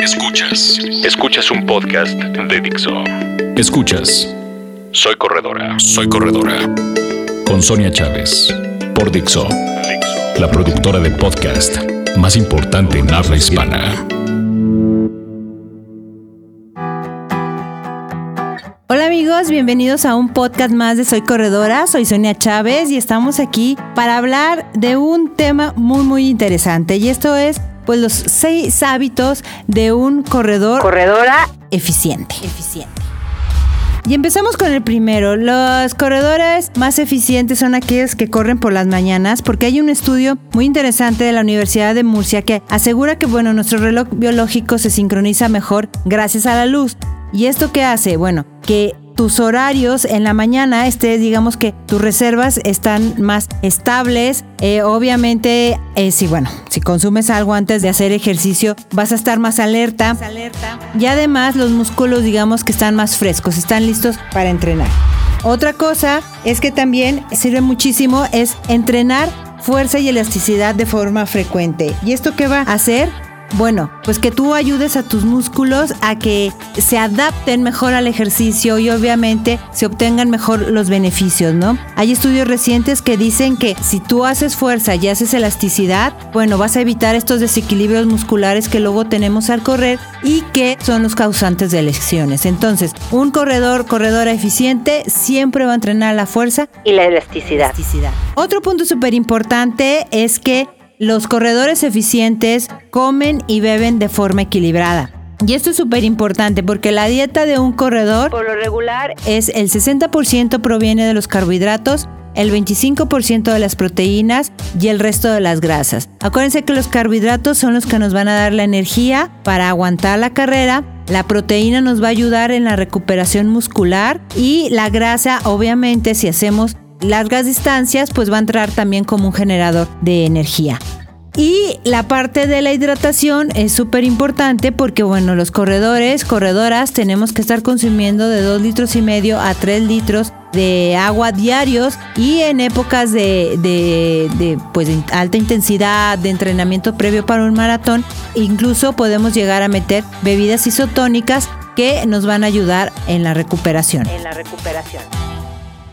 Escuchas. Escuchas un podcast de Dixo. Escuchas. Soy corredora. Soy corredora. Con Sonia Chávez. Por Dixo. La productora de podcast más importante en habla hispana. Hola amigos, bienvenidos a un podcast más de Soy Corredora, soy Sonia Chávez y estamos aquí para hablar de un tema muy muy interesante y esto es pues los seis hábitos de un corredor corredora eficiente. Eficiente. Y empezamos con el primero. Los corredores más eficientes son aquellos que corren por las mañanas porque hay un estudio muy interesante de la Universidad de Murcia que asegura que bueno, nuestro reloj biológico se sincroniza mejor gracias a la luz. ¿Y esto qué hace? Bueno, que tus horarios en la mañana esté, digamos que tus reservas están más estables. Eh, obviamente, eh, si bueno, si consumes algo antes de hacer ejercicio, vas a estar más alerta. Y además los músculos, digamos que están más frescos, están listos para entrenar. Otra cosa es que también sirve muchísimo es entrenar fuerza y elasticidad de forma frecuente. ¿Y esto qué va a hacer? Bueno, pues que tú ayudes a tus músculos a que se adapten mejor al ejercicio y obviamente se obtengan mejor los beneficios, ¿no? Hay estudios recientes que dicen que si tú haces fuerza y haces elasticidad, bueno, vas a evitar estos desequilibrios musculares que luego tenemos al correr y que son los causantes de lesiones. Entonces, un corredor, corredora eficiente siempre va a entrenar la fuerza y la elasticidad. elasticidad. Otro punto súper importante es que los corredores eficientes comen y beben de forma equilibrada. Y esto es súper importante porque la dieta de un corredor Por lo regular es el 60% proviene de los carbohidratos, el 25% de las proteínas y el resto de las grasas. Acuérdense que los carbohidratos son los que nos van a dar la energía para aguantar la carrera. La proteína nos va a ayudar en la recuperación muscular y la grasa, obviamente, si hacemos largas distancias, pues va a entrar también como un generador de energía. Y la parte de la hidratación es súper importante porque, bueno, los corredores, corredoras, tenemos que estar consumiendo de 2 litros y medio a 3 litros de agua diarios y en épocas de, de, pues, de alta intensidad, de entrenamiento previo para un maratón, incluso podemos llegar a meter bebidas isotónicas que nos van a ayudar en la recuperación. en la recuperación.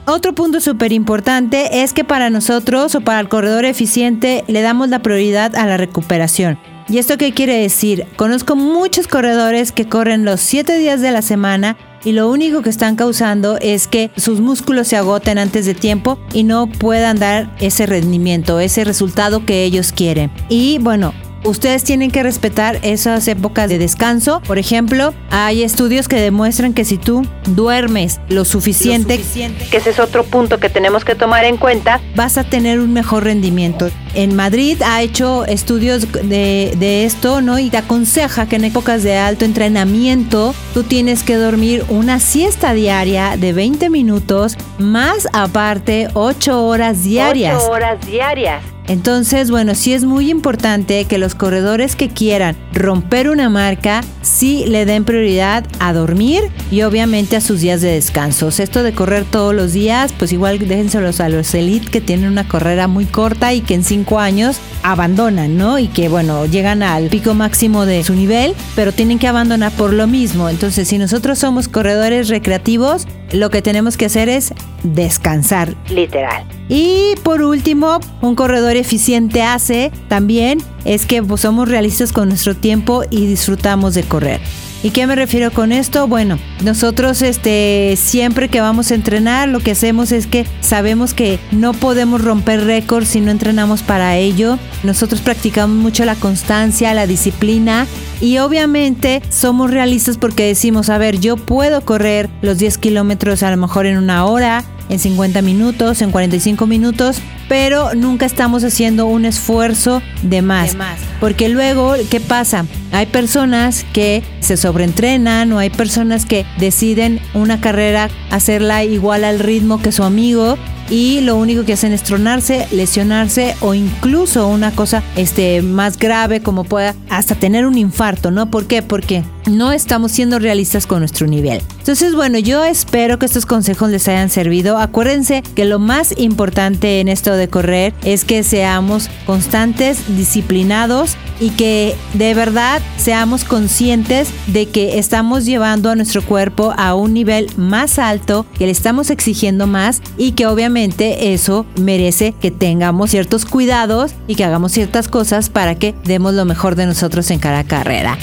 Otro punto súper importante es que para nosotros o para el corredor eficiente le damos la prioridad a la recuperación. ¿Y esto qué quiere decir? Conozco muchos corredores que corren los 7 días de la semana y lo único que están causando es que sus músculos se agoten antes de tiempo y no puedan dar ese rendimiento, ese resultado que ellos quieren. Y bueno, Ustedes tienen que respetar esas épocas de descanso. Por ejemplo, hay estudios que demuestran que si tú duermes lo suficiente, Lo suficiente, que ese es otro punto que tenemos que tomar en cuenta. vas a tener un mejor rendimiento. En Madrid ha hecho estudios de, de esto, ¿no? Y te aconseja que en épocas de alto entrenamiento tú tienes que dormir una siesta diaria de 20 minutos, más aparte 8 horas diarias. Ocho horas diarias. Entonces, bueno, sí es muy importante que los corredores que quieran romper una marca, sí le den prioridad a dormir y obviamente a sus días de descanso. Esto de correr todos los días, pues igual déjenselos a los elite que tienen una carrera muy corta y que en cinco años abandonan, ¿no? Y que, bueno, llegan al pico máximo de su nivel, pero tienen que abandonar por lo mismo. Entonces, si nosotros somos corredores recreativos, lo que tenemos que hacer es descansar. Literal. Y por último, un corredor eficiente hace también es que pues, somos realistas con nuestro tiempo y disfrutamos de correr. ¿Y qué me refiero con esto? Bueno, nosotros este siempre que vamos a entrenar, lo que hacemos es que sabemos que no podemos romper récords si no entrenamos para ello. Nosotros practicamos mucho la constancia, la disciplina y obviamente somos realistas porque decimos, a ver, yo puedo correr los 10 kilómetros a lo mejor en una hora, en 50 minutos, en 45 minutos, pero nunca estamos haciendo un esfuerzo de más. De más. Porque luego, ¿qué pasa? Hay personas que se sobreentrenan o hay personas que deciden una carrera hacerla igual al ritmo que su amigo y lo único que hacen es tronarse, lesionarse o incluso una cosa este, más grave como pueda hasta tener un infarto, ¿no? ¿Por qué? Porque no estamos siendo realistas con nuestro nivel. Entonces, bueno, yo espero que estos consejos les hayan servido. Acuérdense que lo más importante en esto de correr es que seamos constantes, disciplinados y que de verdad seamos conscientes de que estamos llevando a nuestro cuerpo a un nivel más alto, que le estamos exigiendo más y que obviamente eso merece que tengamos ciertos cuidados y que hagamos ciertas cosas para que demos lo mejor de nosotros en cada carrera.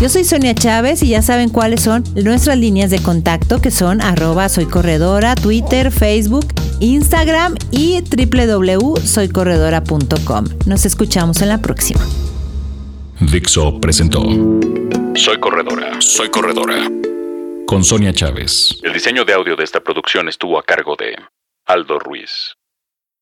Yo soy Sonia Chávez y ya saben cuáles son nuestras líneas de contacto que son arroba soy corredora, Twitter, Facebook, Instagram y www.soycorredora.com. Nos escuchamos en la próxima. Dixo presentó Soy Corredora, Soy Corredora con Sonia Chávez. El diseño de audio de esta producción estuvo a cargo de Aldo Ruiz.